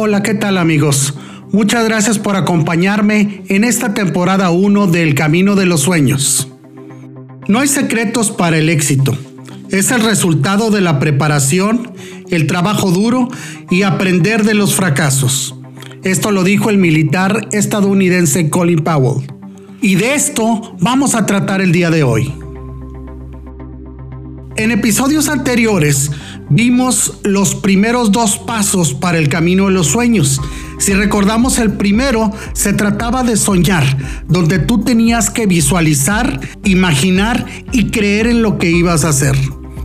Hola, ¿qué tal amigos? Muchas gracias por acompañarme en esta temporada 1 del Camino de los Sueños. No hay secretos para el éxito. Es el resultado de la preparación, el trabajo duro y aprender de los fracasos. Esto lo dijo el militar estadounidense Colin Powell. Y de esto vamos a tratar el día de hoy. En episodios anteriores vimos los primeros dos pasos para el camino de los sueños. Si recordamos el primero, se trataba de soñar, donde tú tenías que visualizar, imaginar y creer en lo que ibas a hacer.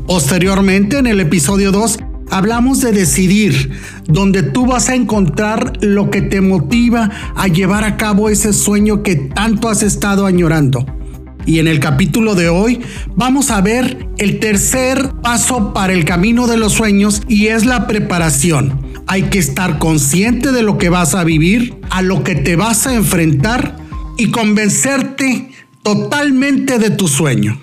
Posteriormente, en el episodio 2, hablamos de decidir, donde tú vas a encontrar lo que te motiva a llevar a cabo ese sueño que tanto has estado añorando. Y en el capítulo de hoy vamos a ver el tercer paso para el camino de los sueños y es la preparación. Hay que estar consciente de lo que vas a vivir, a lo que te vas a enfrentar y convencerte totalmente de tu sueño.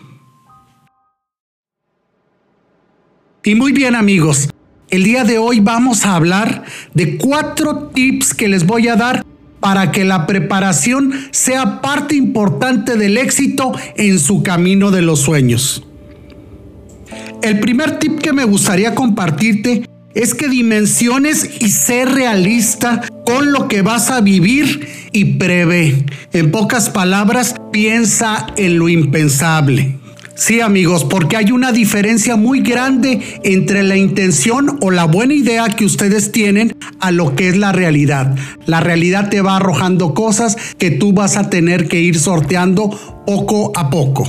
Y muy bien amigos, el día de hoy vamos a hablar de cuatro tips que les voy a dar para que la preparación sea parte importante del éxito en su camino de los sueños. El primer tip que me gustaría compartirte es que dimensiones y ser realista con lo que vas a vivir y prevé. En pocas palabras, piensa en lo impensable. Sí amigos, porque hay una diferencia muy grande entre la intención o la buena idea que ustedes tienen a lo que es la realidad. La realidad te va arrojando cosas que tú vas a tener que ir sorteando poco a poco.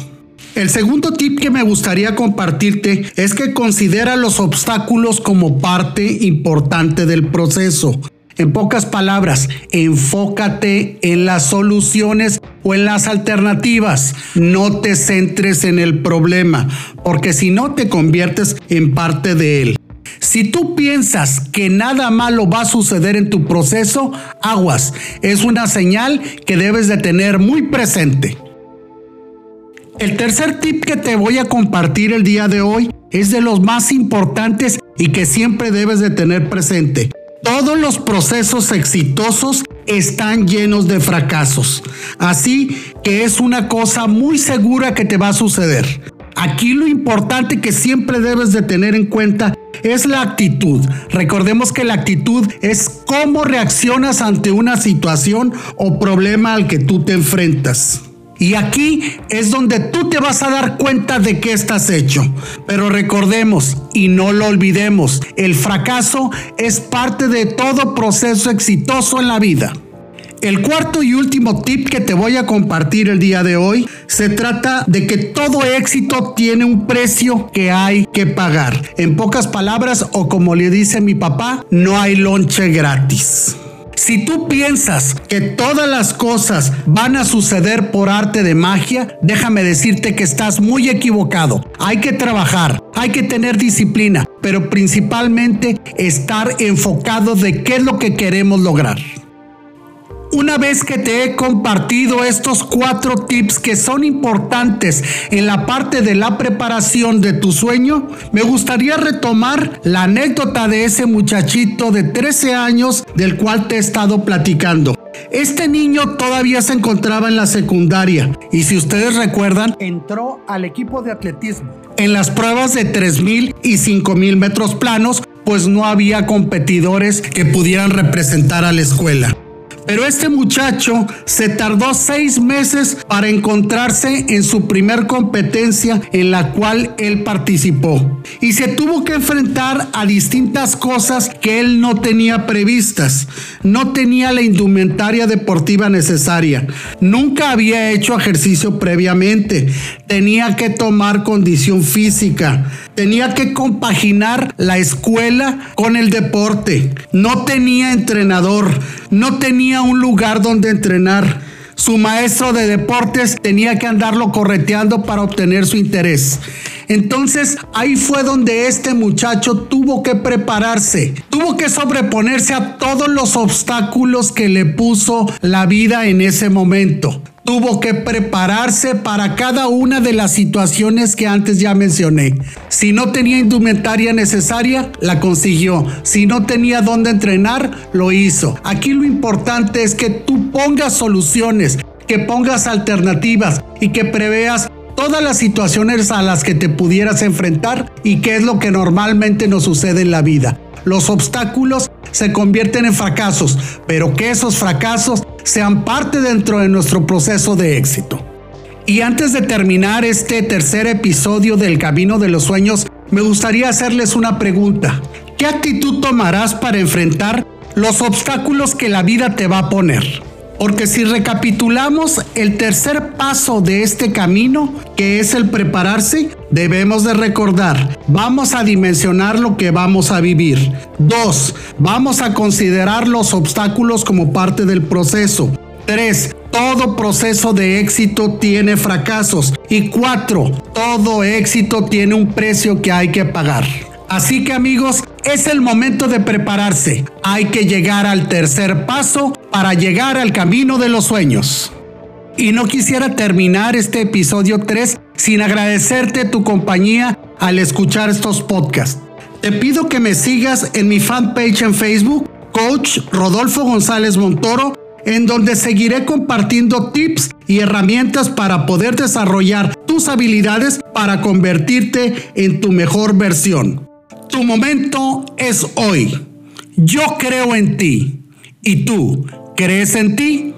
El segundo tip que me gustaría compartirte es que considera los obstáculos como parte importante del proceso. En pocas palabras, enfócate en las soluciones o en las alternativas. No te centres en el problema, porque si no te conviertes en parte de él. Si tú piensas que nada malo va a suceder en tu proceso, aguas. Es una señal que debes de tener muy presente. El tercer tip que te voy a compartir el día de hoy es de los más importantes y que siempre debes de tener presente. Todos los procesos exitosos están llenos de fracasos. Así que es una cosa muy segura que te va a suceder. Aquí lo importante que siempre debes de tener en cuenta es la actitud. Recordemos que la actitud es cómo reaccionas ante una situación o problema al que tú te enfrentas. Y aquí es donde tú te vas a dar cuenta de qué estás hecho. Pero recordemos y no lo olvidemos, el fracaso es parte de todo proceso exitoso en la vida. El cuarto y último tip que te voy a compartir el día de hoy se trata de que todo éxito tiene un precio que hay que pagar. En pocas palabras, o como le dice mi papá, no hay lonche gratis. Si tú piensas que todas las cosas van a suceder por arte de magia, déjame decirte que estás muy equivocado. Hay que trabajar, hay que tener disciplina, pero principalmente estar enfocado de qué es lo que queremos lograr. Una vez que te he compartido estos cuatro tips que son importantes en la parte de la preparación de tu sueño, me gustaría retomar la anécdota de ese muchachito de 13 años del cual te he estado platicando. Este niño todavía se encontraba en la secundaria y si ustedes recuerdan, entró al equipo de atletismo. En las pruebas de 3.000 y 5.000 metros planos, pues no había competidores que pudieran representar a la escuela. Pero este muchacho se tardó seis meses para encontrarse en su primer competencia en la cual él participó. Y se tuvo que enfrentar a distintas cosas que él no tenía previstas. No tenía la indumentaria deportiva necesaria. Nunca había hecho ejercicio previamente. Tenía que tomar condición física. Tenía que compaginar la escuela con el deporte. No tenía entrenador. No un lugar donde entrenar. Su maestro de deportes tenía que andarlo correteando para obtener su interés. Entonces ahí fue donde este muchacho tuvo que prepararse, tuvo que sobreponerse a todos los obstáculos que le puso la vida en ese momento. Tuvo que prepararse para cada una de las situaciones que antes ya mencioné. Si no tenía indumentaria necesaria, la consiguió. Si no tenía dónde entrenar, lo hizo. Aquí lo importante es que tú pongas soluciones, que pongas alternativas y que preveas todas las situaciones a las que te pudieras enfrentar y qué es lo que normalmente nos sucede en la vida. Los obstáculos se convierten en fracasos, pero que esos fracasos sean parte dentro de nuestro proceso de éxito. Y antes de terminar este tercer episodio del Camino de los Sueños, me gustaría hacerles una pregunta. ¿Qué actitud tomarás para enfrentar los obstáculos que la vida te va a poner? Porque si recapitulamos el tercer paso de este camino, que es el prepararse, debemos de recordar, vamos a dimensionar lo que vamos a vivir. Dos, vamos a considerar los obstáculos como parte del proceso. Tres, todo proceso de éxito tiene fracasos. Y cuatro, todo éxito tiene un precio que hay que pagar. Así que amigos, es el momento de prepararse. Hay que llegar al tercer paso para llegar al camino de los sueños. Y no quisiera terminar este episodio 3 sin agradecerte tu compañía al escuchar estos podcasts. Te pido que me sigas en mi fanpage en Facebook, Coach Rodolfo González Montoro, en donde seguiré compartiendo tips y herramientas para poder desarrollar tus habilidades para convertirte en tu mejor versión. Momento es hoy. Yo creo en ti. ¿Y tú crees en ti?